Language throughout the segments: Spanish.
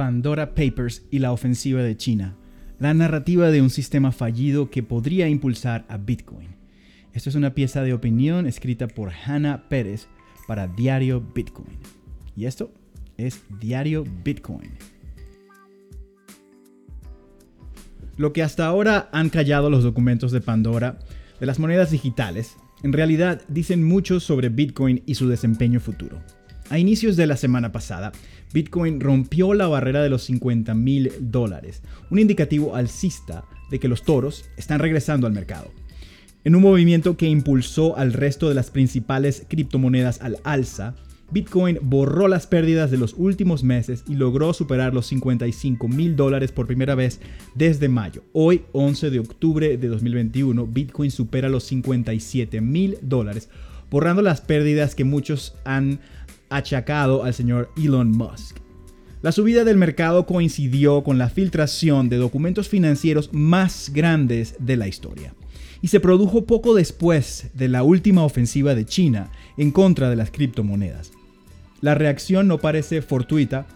Pandora Papers y la ofensiva de China, la narrativa de un sistema fallido que podría impulsar a Bitcoin. Esto es una pieza de opinión escrita por Hannah Pérez para Diario Bitcoin. Y esto es Diario Bitcoin. Lo que hasta ahora han callado los documentos de Pandora de las monedas digitales, en realidad dicen mucho sobre Bitcoin y su desempeño futuro. A inicios de la semana pasada, Bitcoin rompió la barrera de los 50 mil dólares, un indicativo alcista de que los toros están regresando al mercado. En un movimiento que impulsó al resto de las principales criptomonedas al alza, Bitcoin borró las pérdidas de los últimos meses y logró superar los 55 mil dólares por primera vez desde mayo. Hoy, 11 de octubre de 2021, Bitcoin supera los 57 mil dólares, borrando las pérdidas que muchos han achacado al señor Elon Musk. La subida del mercado coincidió con la filtración de documentos financieros más grandes de la historia y se produjo poco después de la última ofensiva de China en contra de las criptomonedas. La reacción no parece fortuita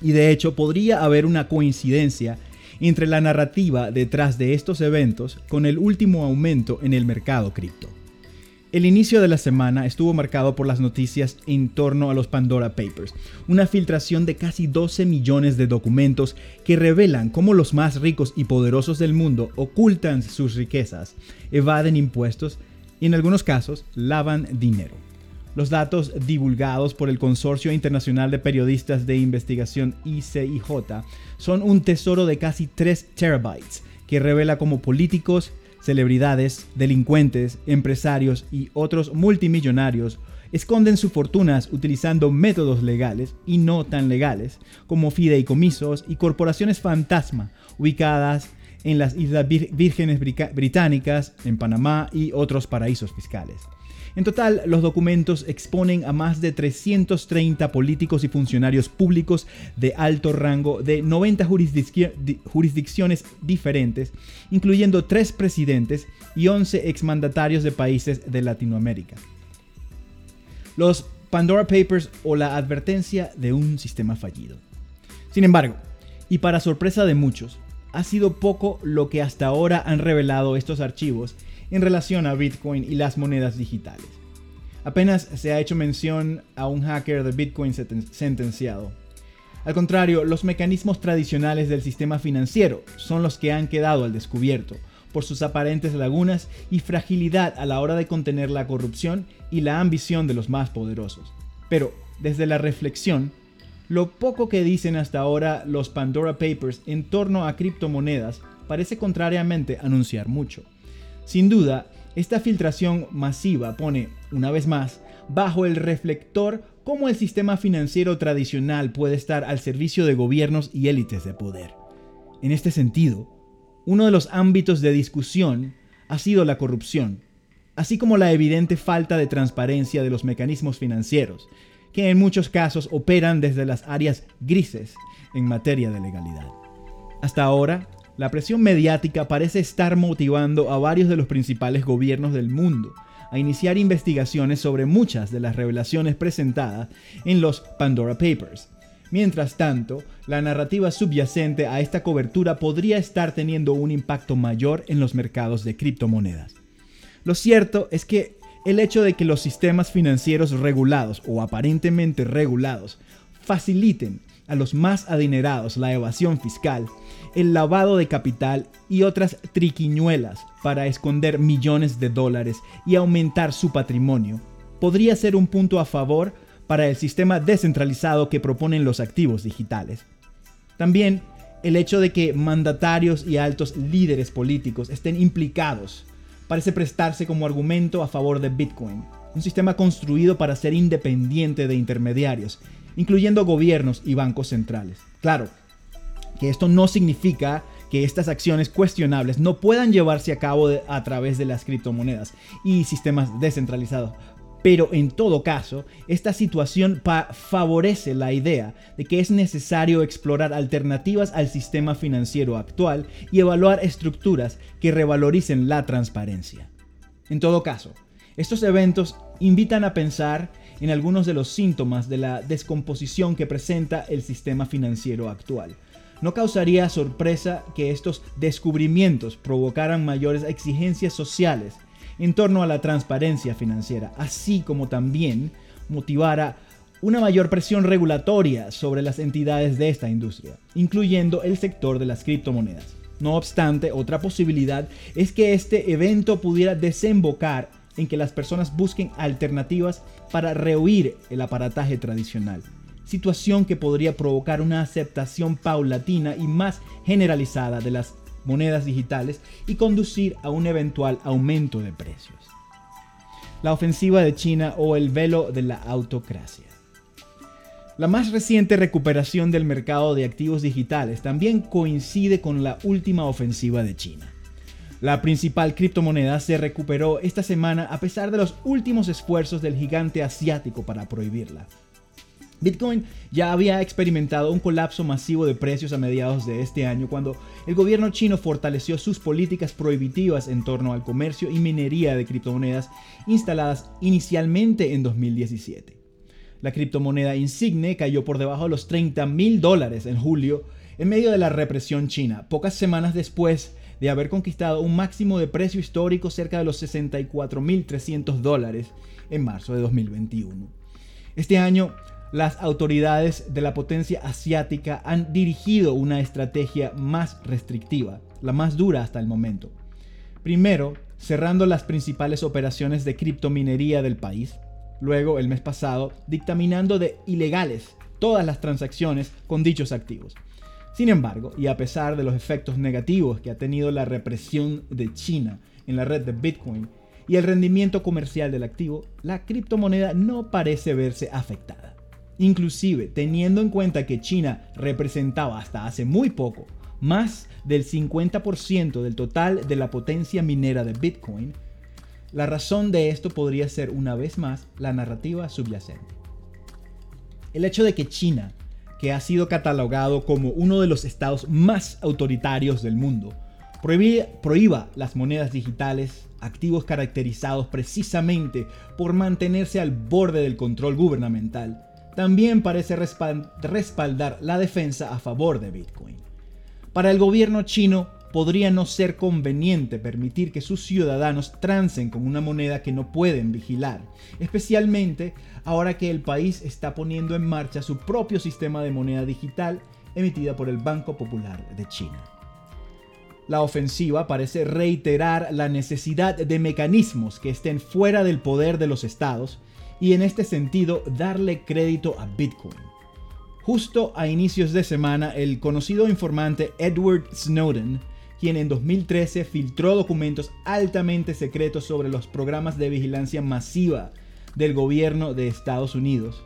y de hecho podría haber una coincidencia entre la narrativa detrás de estos eventos con el último aumento en el mercado cripto. El inicio de la semana estuvo marcado por las noticias en torno a los Pandora Papers, una filtración de casi 12 millones de documentos que revelan cómo los más ricos y poderosos del mundo ocultan sus riquezas, evaden impuestos y en algunos casos lavan dinero. Los datos divulgados por el Consorcio Internacional de Periodistas de Investigación ICIJ son un tesoro de casi 3 terabytes que revela cómo políticos, celebridades, delincuentes, empresarios y otros multimillonarios esconden sus fortunas utilizando métodos legales y no tan legales, como fideicomisos y corporaciones fantasma ubicadas en las Islas Vírgenes Británicas, en Panamá y otros paraísos fiscales. En total, los documentos exponen a más de 330 políticos y funcionarios públicos de alto rango de 90 jurisdicciones diferentes, incluyendo tres presidentes y 11 exmandatarios de países de Latinoamérica. Los Pandora Papers o la advertencia de un sistema fallido. Sin embargo, y para sorpresa de muchos, ha sido poco lo que hasta ahora han revelado estos archivos en relación a Bitcoin y las monedas digitales. Apenas se ha hecho mención a un hacker de Bitcoin sentenciado. Al contrario, los mecanismos tradicionales del sistema financiero son los que han quedado al descubierto por sus aparentes lagunas y fragilidad a la hora de contener la corrupción y la ambición de los más poderosos. Pero, desde la reflexión, lo poco que dicen hasta ahora los Pandora Papers en torno a criptomonedas parece contrariamente anunciar mucho. Sin duda, esta filtración masiva pone, una vez más, bajo el reflector cómo el sistema financiero tradicional puede estar al servicio de gobiernos y élites de poder. En este sentido, uno de los ámbitos de discusión ha sido la corrupción, así como la evidente falta de transparencia de los mecanismos financieros, que en muchos casos operan desde las áreas grises en materia de legalidad. Hasta ahora, la presión mediática parece estar motivando a varios de los principales gobiernos del mundo a iniciar investigaciones sobre muchas de las revelaciones presentadas en los Pandora Papers. Mientras tanto, la narrativa subyacente a esta cobertura podría estar teniendo un impacto mayor en los mercados de criptomonedas. Lo cierto es que el hecho de que los sistemas financieros regulados o aparentemente regulados faciliten a los más adinerados la evasión fiscal el lavado de capital y otras triquiñuelas para esconder millones de dólares y aumentar su patrimonio, podría ser un punto a favor para el sistema descentralizado que proponen los activos digitales. También el hecho de que mandatarios y altos líderes políticos estén implicados parece prestarse como argumento a favor de Bitcoin, un sistema construido para ser independiente de intermediarios, incluyendo gobiernos y bancos centrales. Claro, que esto no significa que estas acciones cuestionables no puedan llevarse a cabo a través de las criptomonedas y sistemas descentralizados. Pero en todo caso, esta situación favorece la idea de que es necesario explorar alternativas al sistema financiero actual y evaluar estructuras que revaloricen la transparencia. En todo caso, estos eventos invitan a pensar en algunos de los síntomas de la descomposición que presenta el sistema financiero actual. No causaría sorpresa que estos descubrimientos provocaran mayores exigencias sociales en torno a la transparencia financiera, así como también motivara una mayor presión regulatoria sobre las entidades de esta industria, incluyendo el sector de las criptomonedas. No obstante, otra posibilidad es que este evento pudiera desembocar en que las personas busquen alternativas para rehuir el aparataje tradicional, situación que podría provocar una aceptación paulatina y más generalizada de las monedas digitales y conducir a un eventual aumento de precios. La ofensiva de China o el velo de la autocracia. La más reciente recuperación del mercado de activos digitales también coincide con la última ofensiva de China. La principal criptomoneda se recuperó esta semana a pesar de los últimos esfuerzos del gigante asiático para prohibirla. Bitcoin ya había experimentado un colapso masivo de precios a mediados de este año cuando el gobierno chino fortaleció sus políticas prohibitivas en torno al comercio y minería de criptomonedas instaladas inicialmente en 2017. La criptomoneda insigne cayó por debajo de los 30 mil dólares en julio en medio de la represión china, pocas semanas después de haber conquistado un máximo de precio histórico cerca de los 64.300 dólares en marzo de 2021. Este año, las autoridades de la potencia asiática han dirigido una estrategia más restrictiva, la más dura hasta el momento. Primero, cerrando las principales operaciones de criptominería del país, luego el mes pasado dictaminando de ilegales todas las transacciones con dichos activos. Sin embargo, y a pesar de los efectos negativos que ha tenido la represión de China en la red de Bitcoin y el rendimiento comercial del activo, la criptomoneda no parece verse afectada. Inclusive, teniendo en cuenta que China representaba hasta hace muy poco más del 50% del total de la potencia minera de Bitcoin, la razón de esto podría ser una vez más la narrativa subyacente. El hecho de que China, que ha sido catalogado como uno de los estados más autoritarios del mundo, prohíba las monedas digitales, activos caracterizados precisamente por mantenerse al borde del control gubernamental, también parece respaldar la defensa a favor de Bitcoin. Para el gobierno chino, podría no ser conveniente permitir que sus ciudadanos trancen con una moneda que no pueden vigilar, especialmente ahora que el país está poniendo en marcha su propio sistema de moneda digital emitida por el Banco Popular de China. La ofensiva parece reiterar la necesidad de mecanismos que estén fuera del poder de los estados y en este sentido darle crédito a Bitcoin. Justo a inicios de semana, el conocido informante Edward Snowden quien en 2013 filtró documentos altamente secretos sobre los programas de vigilancia masiva del gobierno de Estados Unidos,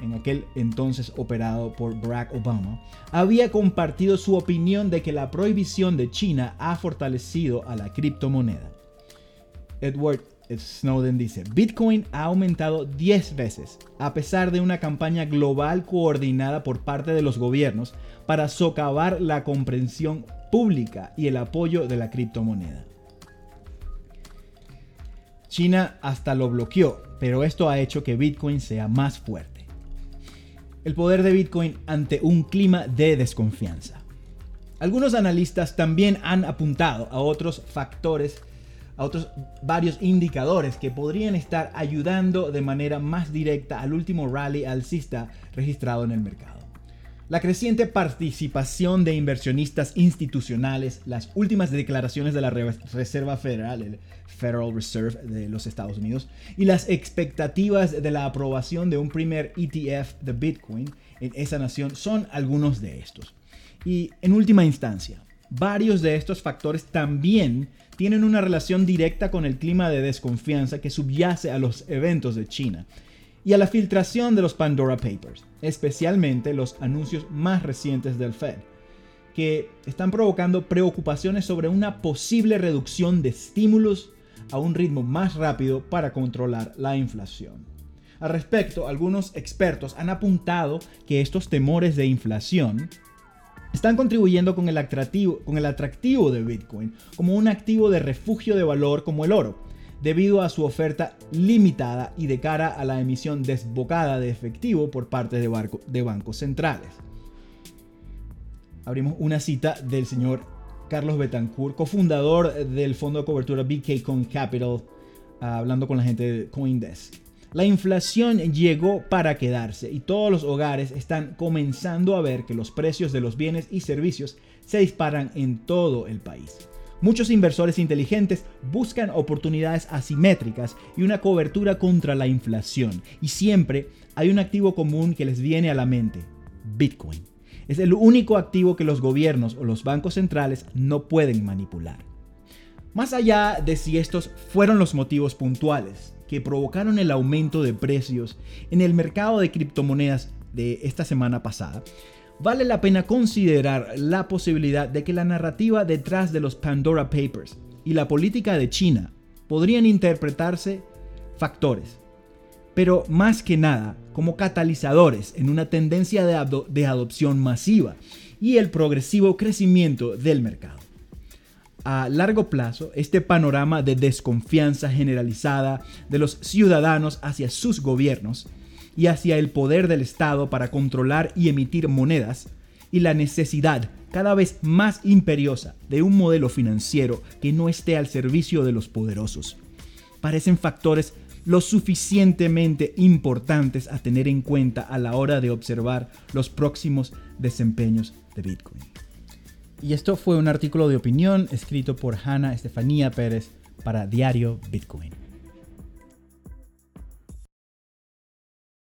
en aquel entonces operado por Barack Obama, había compartido su opinión de que la prohibición de China ha fortalecido a la criptomoneda. Edward Snowden dice, Bitcoin ha aumentado 10 veces, a pesar de una campaña global coordinada por parte de los gobiernos para socavar la comprensión pública y el apoyo de la criptomoneda. China hasta lo bloqueó, pero esto ha hecho que Bitcoin sea más fuerte. El poder de Bitcoin ante un clima de desconfianza. Algunos analistas también han apuntado a otros factores, a otros varios indicadores que podrían estar ayudando de manera más directa al último rally alcista registrado en el mercado. La creciente participación de inversionistas institucionales, las últimas declaraciones de la Reserva Federal, el Federal Reserve de los Estados Unidos, y las expectativas de la aprobación de un primer ETF de Bitcoin en esa nación son algunos de estos. Y en última instancia, varios de estos factores también tienen una relación directa con el clima de desconfianza que subyace a los eventos de China y a la filtración de los Pandora Papers, especialmente los anuncios más recientes del Fed, que están provocando preocupaciones sobre una posible reducción de estímulos a un ritmo más rápido para controlar la inflación. Al respecto, algunos expertos han apuntado que estos temores de inflación están contribuyendo con el, atractivo, con el atractivo de Bitcoin como un activo de refugio de valor como el oro, debido a su oferta limitada y de cara a la emisión desbocada de efectivo por parte de, bancos centrales. Abrimos una cita del señor Carlos Betancourt, cofundador del fondo de cobertura BK Coin Capital, hablando con la gente de Coindesk. La inflación llegó para quedarse y todos los hogares están comenzando a ver que los precios de los bienes y servicios se disparan en todo el país. Muchos inversores inteligentes buscan oportunidades asimétricas y una cobertura contra la inflación. Y siempre hay un activo común que les viene a la mente, Bitcoin. Es el único activo que los gobiernos o los bancos centrales no pueden manipular. Más allá de si estos fueron los motivos puntuales que provocaron el aumento de precios en el mercado de criptomonedas de esta semana pasada, vale la pena considerar la posibilidad de que la narrativa detrás de los Pandora Papers y la política de China podrían interpretarse factores, pero más que nada como catalizadores en una tendencia de, adopción masiva y el progresivo crecimiento del mercado. A largo plazo, este panorama de desconfianza generalizada de los ciudadanos hacia sus gobiernos y hacia el poder del Estado para controlar y emitir monedas, y la necesidad cada vez más imperiosa de un modelo financiero que no esté al servicio de los poderosos. Parecen factores lo suficientemente importantes a tener en cuenta a la hora de observar los próximos desempeños de Bitcoin. Y esto fue un artículo de opinión escrito por Hanna Estefanía Pérez para Diario Bitcoin.